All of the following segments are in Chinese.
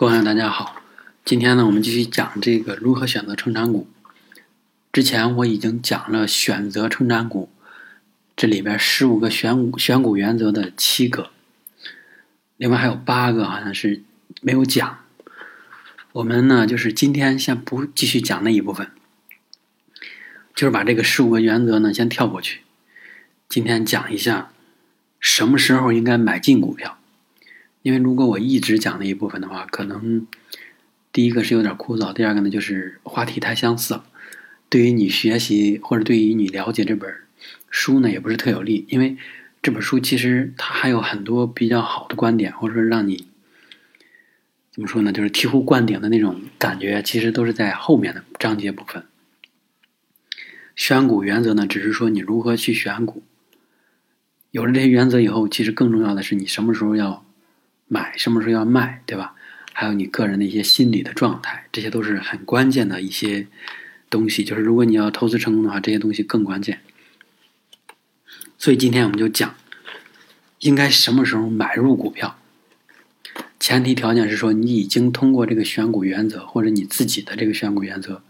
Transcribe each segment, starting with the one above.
各位朋友，大家好。今天呢，我们继续讲这个如何选择成长股。之前我已经讲了选择成长股，这里边十五个选股选股原则的七个，另外还有八个好像是没有讲。我们呢，就是今天先不继续讲那一部分，就是把这个十五个原则呢先跳过去。今天讲一下什么时候应该买进股票。因为如果我一直讲那一部分的话，可能第一个是有点枯燥，第二个呢就是话题太相似了，对于你学习或者对于你了解这本书呢也不是特有利。因为这本书其实它还有很多比较好的观点，或者说让你怎么说呢，就是醍醐灌顶的那种感觉，其实都是在后面的章节部分。选股原则呢，只是说你如何去选股。有了这些原则以后，其实更重要的是你什么时候要。买什么时候要卖，对吧？还有你个人的一些心理的状态，这些都是很关键的一些东西。就是如果你要投资成功的话，这些东西更关键。所以今天我们就讲，应该什么时候买入股票。前提条件是说，你已经通过这个选股原则，或者你自己的这个选股原则，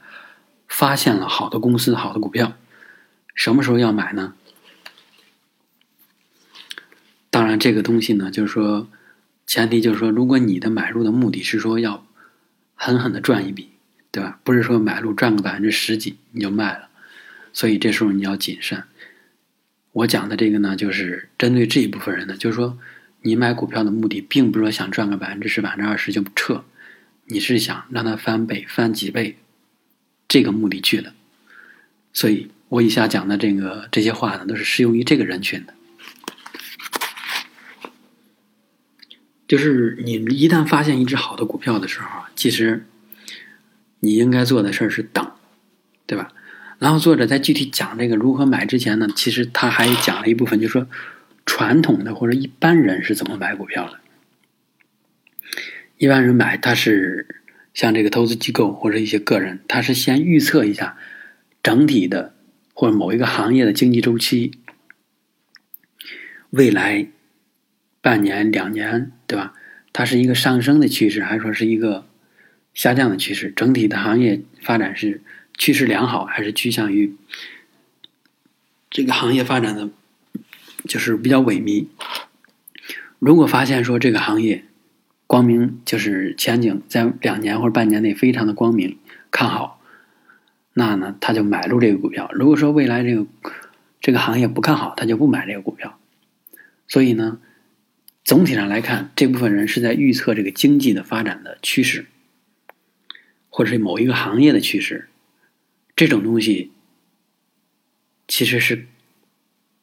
发现了好的公司、好的股票。什么时候要买呢？当然，这个东西呢，就是说。前提就是说，如果你的买入的目的是说要狠狠的赚一笔，对吧？不是说买入赚个百分之十几你就卖了，所以这时候你要谨慎。我讲的这个呢，就是针对这一部分人的，就是说你买股票的目的，并不是说想赚个百分之十、百分之二十就撤，你是想让它翻倍、翻几倍，这个目的去的。所以我以下讲的这个这些话呢，都是适用于这个人群的。就是你一旦发现一只好的股票的时候，其实你应该做的事儿是等，对吧？然后作者在具体讲这个如何买之前呢，其实他还讲了一部分，就是说传统的或者一般人是怎么买股票的。一般人买，他是像这个投资机构或者一些个人，他是先预测一下整体的或者某一个行业的经济周期，未来。半年、两年，对吧？它是一个上升的趋势，还是说是一个下降的趋势？整体的行业发展是趋势良好，还是趋向于这个行业发展的就是比较萎靡？如果发现说这个行业光明，就是前景在两年或者半年内非常的光明看好，那呢他就买入这个股票。如果说未来这个这个行业不看好，他就不买这个股票。所以呢？总体上来看，这部分人是在预测这个经济的发展的趋势，或者是某一个行业的趋势。这种东西其实是，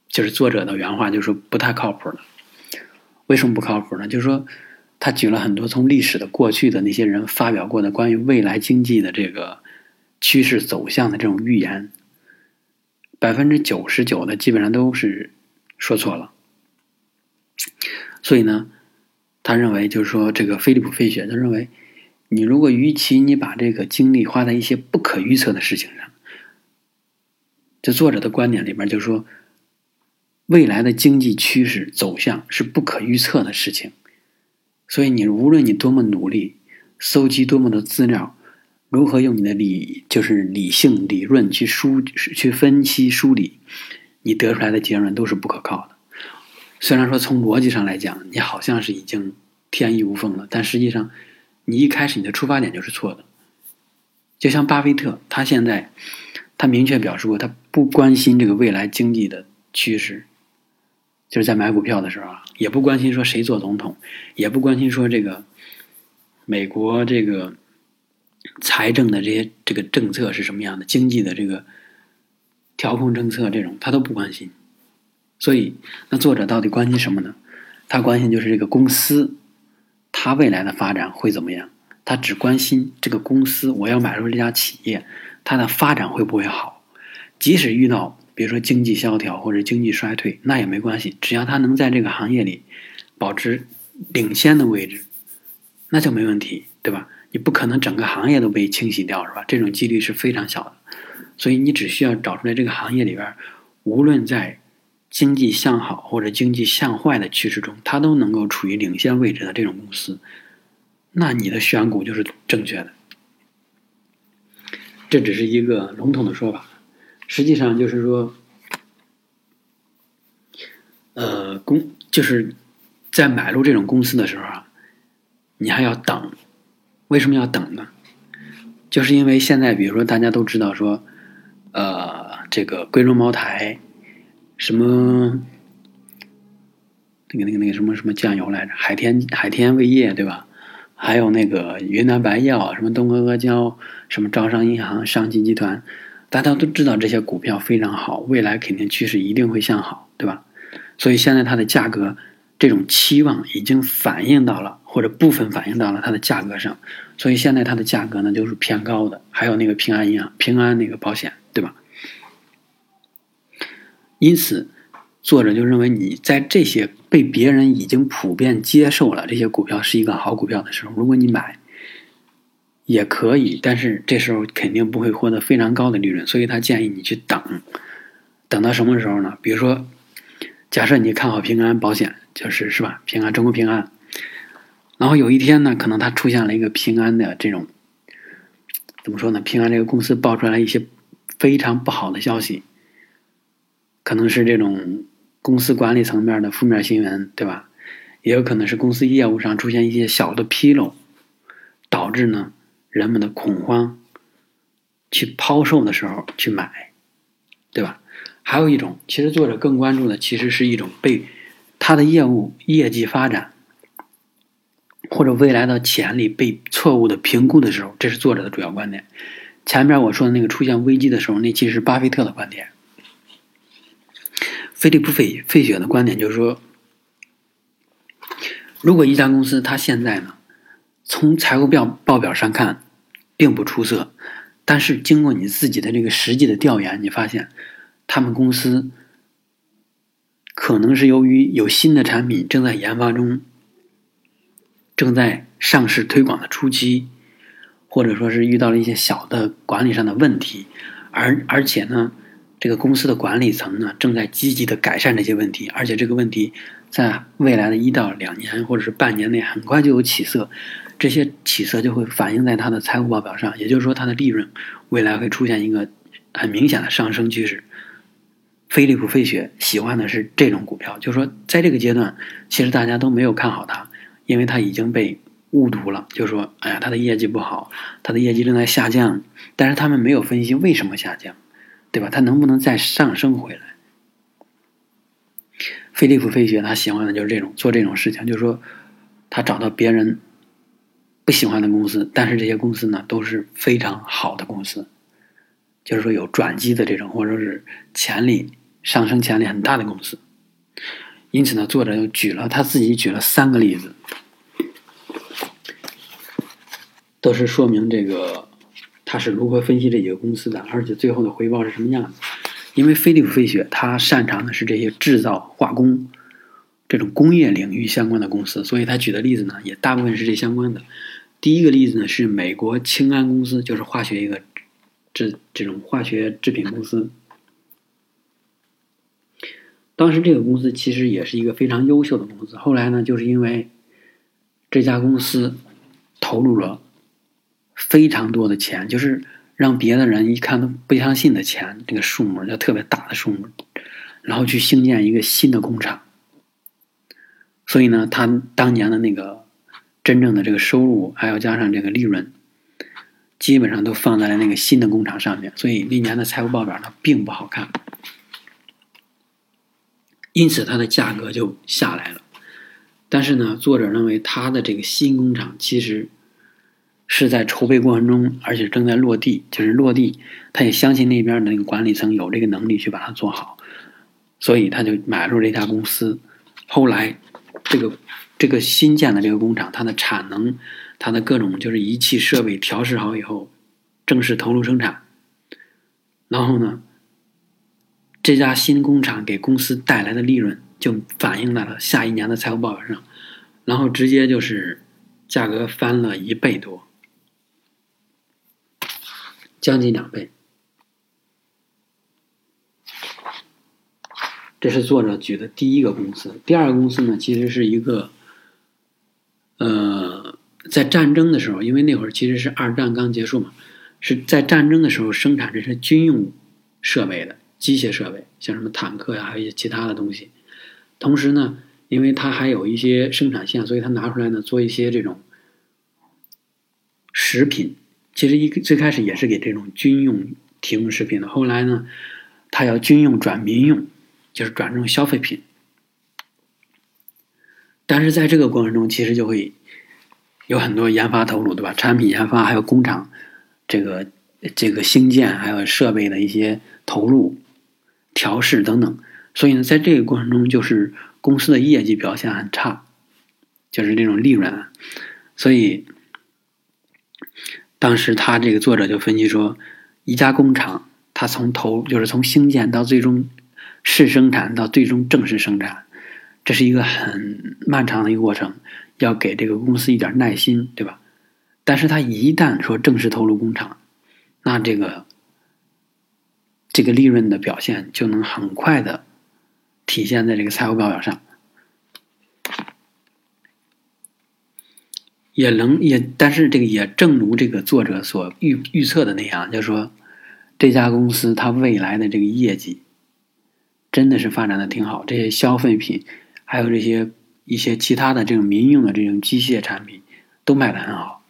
就是作者的原话，就是说不太靠谱的。为什么不靠谱呢？就是说，他举了很多从历史的过去的那些人发表过的关于未来经济的这个趋势走向的这种预言，百分之九十九的基本上都是说错了。所以呢，他认为就是说，这个菲利普·费雪他认为，你如果与其你把这个精力花在一些不可预测的事情上，这作者的观点里边就是说，未来的经济趋势走向是不可预测的事情，所以你无论你多么努力，搜集多么的资料，如何用你的理就是理性理论去梳去分析梳理，你得出来的结论都是不可靠的。虽然说从逻辑上来讲，你好像是已经天衣无缝了，但实际上，你一开始你的出发点就是错的。就像巴菲特，他现在他明确表示过，他不关心这个未来经济的趋势，就是在买股票的时候啊，也不关心说谁做总统，也不关心说这个美国这个财政的这些这个政策是什么样的，经济的这个调控政策这种，他都不关心。所以，那作者到底关心什么呢？他关心就是这个公司，它未来的发展会怎么样？他只关心这个公司，我要买入这家企业，它的发展会不会好？即使遇到比如说经济萧条或者经济衰退，那也没关系，只要它能在这个行业里保持领先的位置，那就没问题，对吧？你不可能整个行业都被清洗掉，是吧？这种几率是非常小的。所以你只需要找出来这个行业里边，无论在经济向好或者经济向坏的趋势中，它都能够处于领先位置的这种公司，那你的选股就是正确的。这只是一个笼统的说法，实际上就是说，呃，公就是在买入这种公司的时候啊，你还要等。为什么要等呢？就是因为现在，比如说大家都知道说，呃，这个贵州茅台，什么那个那个那个什么什么酱油来着，海天海天味业，对吧？还有那个云南白药，什么东阿阿胶，什么招商银行、上汽集团，大家都知道这些股票非常好，未来肯定趋势一定会向好，对吧？所以现在它的价格，这种期望已经反映到了，或者部分反映到了它的价格上，所以现在它的价格呢就是偏高的。还有那个平安银行、平安那个保险，因此。作者就认为，你在这些被别人已经普遍接受了这些股票是一个好股票的时候，如果你买，也可以，但是这时候肯定不会获得非常高的利润，所以他建议你去等，等到什么时候呢？比如说，假设你看好平安保险，就是是吧？平安中国平安，然后有一天呢，可能它出现了一个平安的这种，怎么说呢？平安这个公司爆出来一些非常不好的消息，可能是这种。公司管理层面的负面新闻，对吧？也有可能是公司业务上出现一些小的纰漏，导致呢人们的恐慌，去抛售的时候去买，对吧？还有一种，其实作者更关注的，其实是一种被他的业务业绩发展或者未来的潜力被错误的评估的时候，这是作者的主要观点。前面我说的那个出现危机的时候，那其实是巴菲特的观点。菲利普费费雪的观点就是说，如果一家公司它现在呢，从财务表报表上看并不出色，但是经过你自己的这个实际的调研，你发现他们公司可能是由于有新的产品正在研发中，正在上市推广的初期，或者说是遇到了一些小的管理上的问题，而而且呢。这个公司的管理层呢，正在积极的改善这些问题，而且这个问题在未来的一到两年或者是半年内很快就有起色，这些起色就会反映在它的财务报表上，也就是说它的利润未来会出现一个很明显的上升趋势。飞利浦飞雪喜欢的是这种股票，就是说在这个阶段，其实大家都没有看好它，因为它已经被误读了，就是说，哎呀，它的业绩不好，它的业绩正在下降，但是他们没有分析为什么下降。对吧？它能不能再上升回来？菲利普·费雪他喜欢的就是这种做这种事情，就是说，他找到别人不喜欢的公司，但是这些公司呢都是非常好的公司，就是说有转机的这种，或者是潜力上升潜力很大的公司。因此呢，作者又举了他自己举了三个例子，都是说明这个。他是如何分析这几个公司的，而且最后的回报是什么样子？因为飞利浦飞雪他擅长的是这些制造、化工这种工业领域相关的公司，所以他举的例子呢，也大部分是这相关的。第一个例子呢是美国清安公司，就是化学一个制这种化学制品公司。当时这个公司其实也是一个非常优秀的公司，后来呢，就是因为这家公司投入了。非常多的钱，就是让别的人一看都不相信的钱，这个数目就特别大的数目，然后去兴建一个新的工厂。所以呢，他当年的那个真正的这个收入，还要加上这个利润，基本上都放在了那个新的工厂上面。所以那年的财务报表呢，并不好看，因此它的价格就下来了。但是呢，作者认为他的这个新工厂其实。是在筹备过程中，而且正在落地，就是落地，他也相信那边的那个管理层有这个能力去把它做好，所以他就买入这家公司。后来，这个这个新建的这个工厂，它的产能，它的各种就是仪器设备调试好以后，正式投入生产。然后呢，这家新工厂给公司带来的利润就反映在了下一年的财务报表上，然后直接就是价格翻了一倍多。将近两倍，这是作者举的第一个公司。第二个公司呢，其实是一个，呃，在战争的时候，因为那会儿其实是二战刚结束嘛，是在战争的时候生产这些军用设备的机械设备，像什么坦克呀，还有一些其他的东西。同时呢，因为它还有一些生产线，所以它拿出来呢做一些这种食品。其实一最开始也是给这种军用提供食品的，后来呢，它要军用转民用，就是转成消费品。但是在这个过程中，其实就会有很多研发投入，对吧？产品研发，还有工厂这个这个兴建，还有设备的一些投入、调试等等。所以呢，在这个过程中，就是公司的业绩表现很差，就是这种利润。所以当时他这个作者就分析说，一家工厂，它从头就是从兴建到最终试生产到最终正式生产。这是一个很漫长的一个过程，要给这个公司一点耐心，对吧？但是他一旦说正式投入工厂，那这个这个利润的表现就能很快的体现在这个财务报表上，也能也，但是这个也正如这个作者所预预测的那样，就是说这家公司它未来的这个业绩真的是发展的挺好，这些消费品。还有这些一些其他的这种民用的这种机械产品都卖的很好，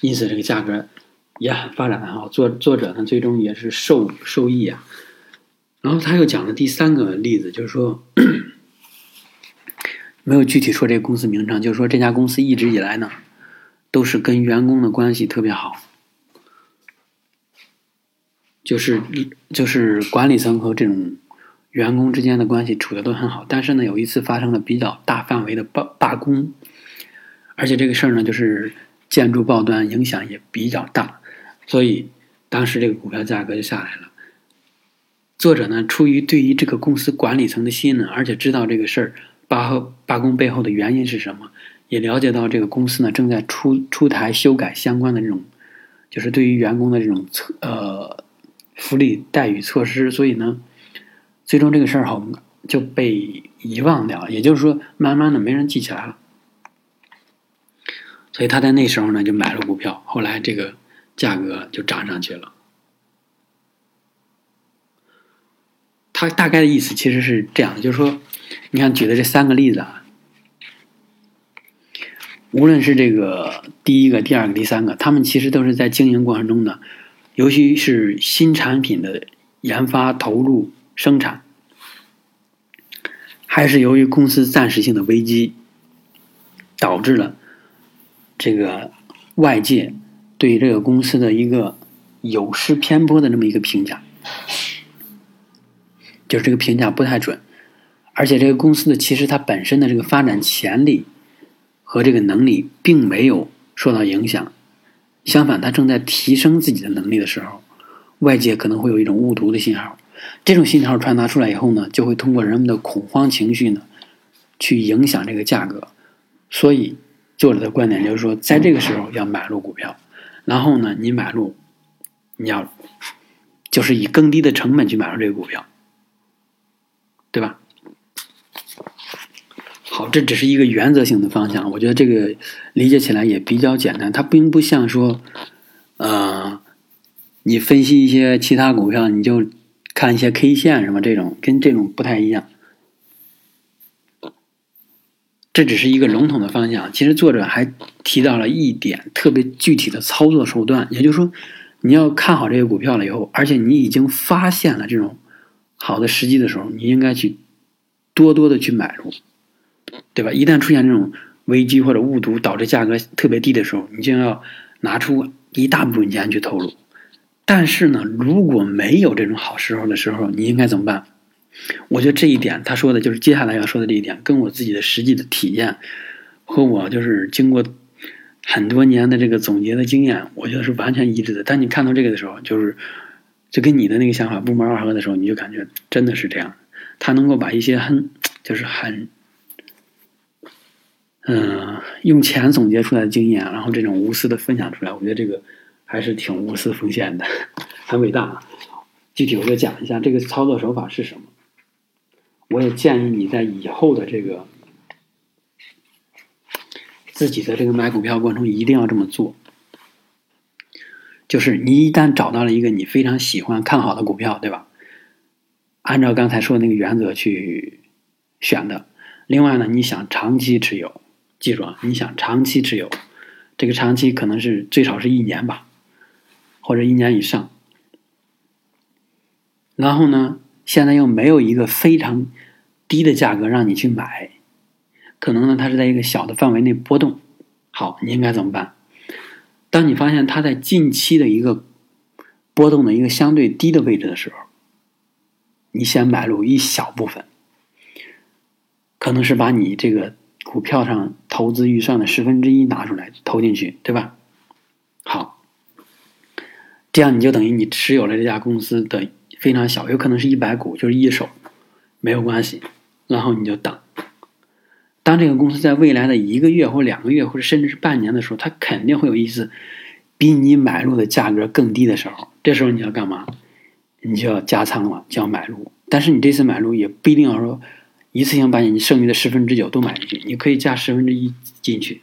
因此这个价格也很发展的很好。作作者呢最终也是受受益啊。然后他又讲了第三个例子，就是说没有具体说这个公司名称，就是说这家公司一直以来呢都是跟员工的关系特别好，就是就是管理层和这种。员工之间的关系处的都很好，但是呢，有一次发生了比较大范围的罢罢工，而且这个事儿呢，就是建筑报端影响也比较大，所以当时这个股票价格就下来了。作者呢，出于对于这个公司管理层的信任，而且知道这个事儿罢和罢工背后的原因是什么，也了解到这个公司呢正在出出台修改相关的这种，就是对于员工的这种策呃福利待遇措施，所以呢。最终这个事儿好就被遗忘掉了，也就是说，慢慢的没人记起来了。所以他在那时候呢就买了股票，后来这个价格就涨上去了。他大概的意思其实是这样的，就是说，你看举的这三个例子啊，无论是这个第一个、第二个、第三个，他们其实都是在经营过程中呢，尤其是新产品的研发投入。生产还是由于公司暂时性的危机，导致了这个外界对这个公司的一个有失偏颇的这么一个评价，就是这个评价不太准，而且这个公司的其实它本身的这个发展潜力和这个能力并没有受到影响，相反，它正在提升自己的能力的时候，外界可能会有一种误读的信号。这种信号传达出来以后呢，就会通过人们的恐慌情绪呢，去影响这个价格。所以作者的观点就是说，在这个时候要买入股票，然后呢，你买入，你要就是以更低的成本去买入这个股票，对吧？好，这只是一个原则性的方向，我觉得这个理解起来也比较简单。它并不像说，呃，你分析一些其他股票，你就。看一些 K 线什么这种，跟这种不太一样。这只是一个笼统的方向。其实作者还提到了一点特别具体的操作手段，也就是说，你要看好这个股票了以后，而且你已经发现了这种好的时机的时候，你应该去多多的去买入，对吧？一旦出现这种危机或者误读导致价格特别低的时候，你就要拿出一大部分钱去投入。但是呢，如果没有这种好时候的时候，你应该怎么办？我觉得这一点，他说的就是接下来要说的这一点，跟我自己的实际的体验和我就是经过很多年的这个总结的经验，我觉得是完全一致的。当你看到这个的时候，就是就跟你的那个想法不谋而合的时候，你就感觉真的是这样。他能够把一些很就是很嗯用钱总结出来的经验，然后这种无私的分享出来，我觉得这个。还是挺无私奉献的，很伟大。具体我就讲一下这个操作手法是什么。我也建议你在以后的这个自己的这个买股票过程中一定要这么做。就是你一旦找到了一个你非常喜欢看好的股票，对吧？按照刚才说的那个原则去选的。另外呢，你想长期持有，记住啊，你想长期持有，这个长期可能是最少是一年吧，或者一年以上。然后呢，现在又没有一个非常低的价格让你去买，可能呢它是在一个小的范围内波动。好，你应该怎么办？当你发现它在近期的一个波动的一个相对低的位置的时候，你先买入一小部分。可能是把你这个股票上投资预算的十分之一拿出来投进去，对吧？好，这样你就等于你持有了这家公司的非常小，有可能是一百股，就是一手，没有关系。然后你就等，当这个公司在未来的一个月或两个月或者甚至是半年的时候，它肯定会有一次比你买入的价格更低的时候，这时候你要干嘛？你就要加仓了，就要买入。但是你这次买入也不一定要说。一次性把你剩余的十分之九都买进去，你可以加十分之一进去。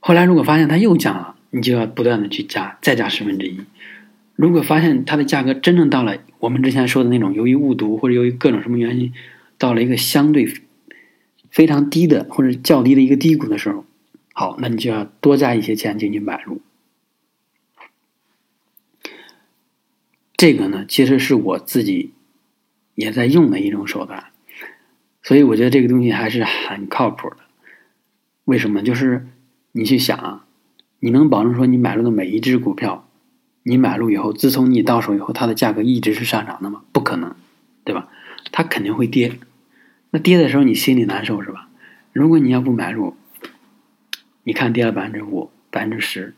后来如果发现它又降了，你就要不断的去加，再加十分之一。如果发现它的价格真正到了我们之前说的那种，由于误读或者由于各种什么原因，到了一个相对非常低的或者较低的一个低谷的时候，好，那你就要多加一些钱进去买入。这个呢，其实是我自己。也在用的一种手段，所以我觉得这个东西还是很靠谱的。为什么？就是你去想啊，你能保证说你买入的每一只股票，你买入以后，自从你到手以后，它的价格一直是上涨的吗？不可能，对吧？它肯定会跌。那跌的时候你心里难受是吧？如果你要不买入，你看跌了百分之五、百分之十，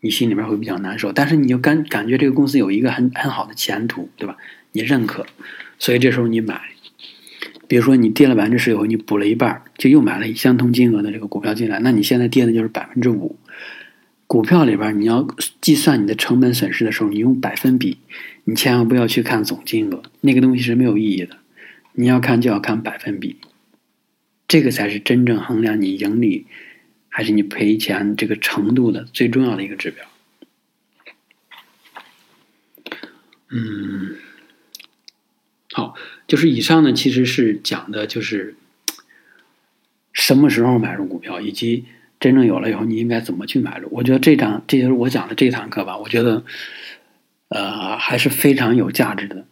你心里面会比较难受。但是你就感感觉这个公司有一个很很好的前途，对吧？你认可。所以这时候你买，比如说你跌了百分之十以后，你补了一半，就又买了相同金额的这个股票进来，那你现在跌的就是百分之五。股票里边你要计算你的成本损失的时候，你用百分比，你千万不要去看总金额，那个东西是没有意义的。你要看就要看百分比，这个才是真正衡量你盈利还是你赔钱这个程度的最重要的一个指标。嗯。好，就是以上呢，其实是讲的就是什么时候买入股票，以及真正有了以后你应该怎么去买入。我觉得这章，这就是我讲的这堂课吧。我觉得，呃，还是非常有价值的。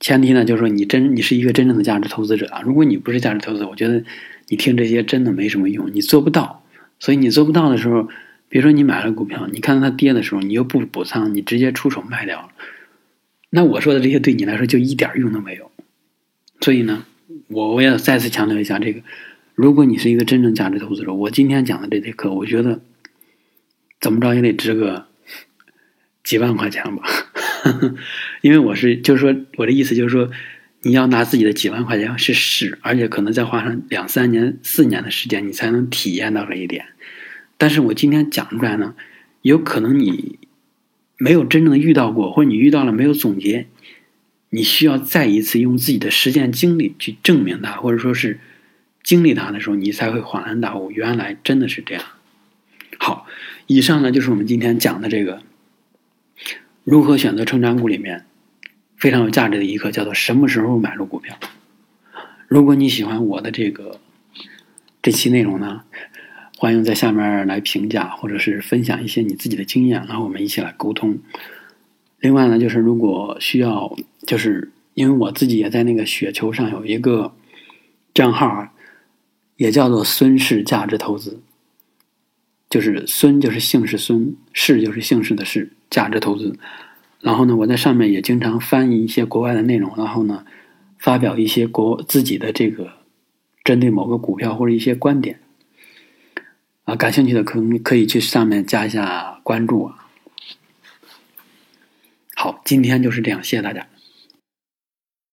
前提呢，就是说你真你是一个真正的价值投资者啊。如果你不是价值投资者，我觉得你听这些真的没什么用，你做不到。所以你做不到的时候，比如说你买了股票，你看到它跌的时候，你又不补仓，你直接出手卖掉了。那我说的这些对你来说就一点用都没有，所以呢，我我要再次强调一下这个：如果你是一个真正价值投资者，我今天讲的这节课，我觉得怎么着也得值个几万块钱吧，因为我是就是说我的意思就是说，你要拿自己的几万块钱去试，而且可能再花上两三年、四年的时间，你才能体验到这一点。但是我今天讲出来呢，有可能你。没有真正遇到过，或者你遇到了没有总结，你需要再一次用自己的实践经历去证明它，或者说是经历它的时候，你才会恍然大悟，原来真的是这样。好，以上呢就是我们今天讲的这个如何选择成长股里面非常有价值的一课，叫做什么时候买入股票。如果你喜欢我的这个这期内容呢？欢迎在下面来评价，或者是分享一些你自己的经验，然后我们一起来沟通。另外呢，就是如果需要，就是因为我自己也在那个雪球上有一个账号啊，也叫做孙氏价值投资，就是孙就是姓氏孙，氏就是姓氏的氏，价值投资。然后呢，我在上面也经常翻译一些国外的内容，然后呢，发表一些国自己的这个针对某个股票或者一些观点。啊，感兴趣的可可以去上面加一下关注啊。好，今天就是这样，谢谢大家。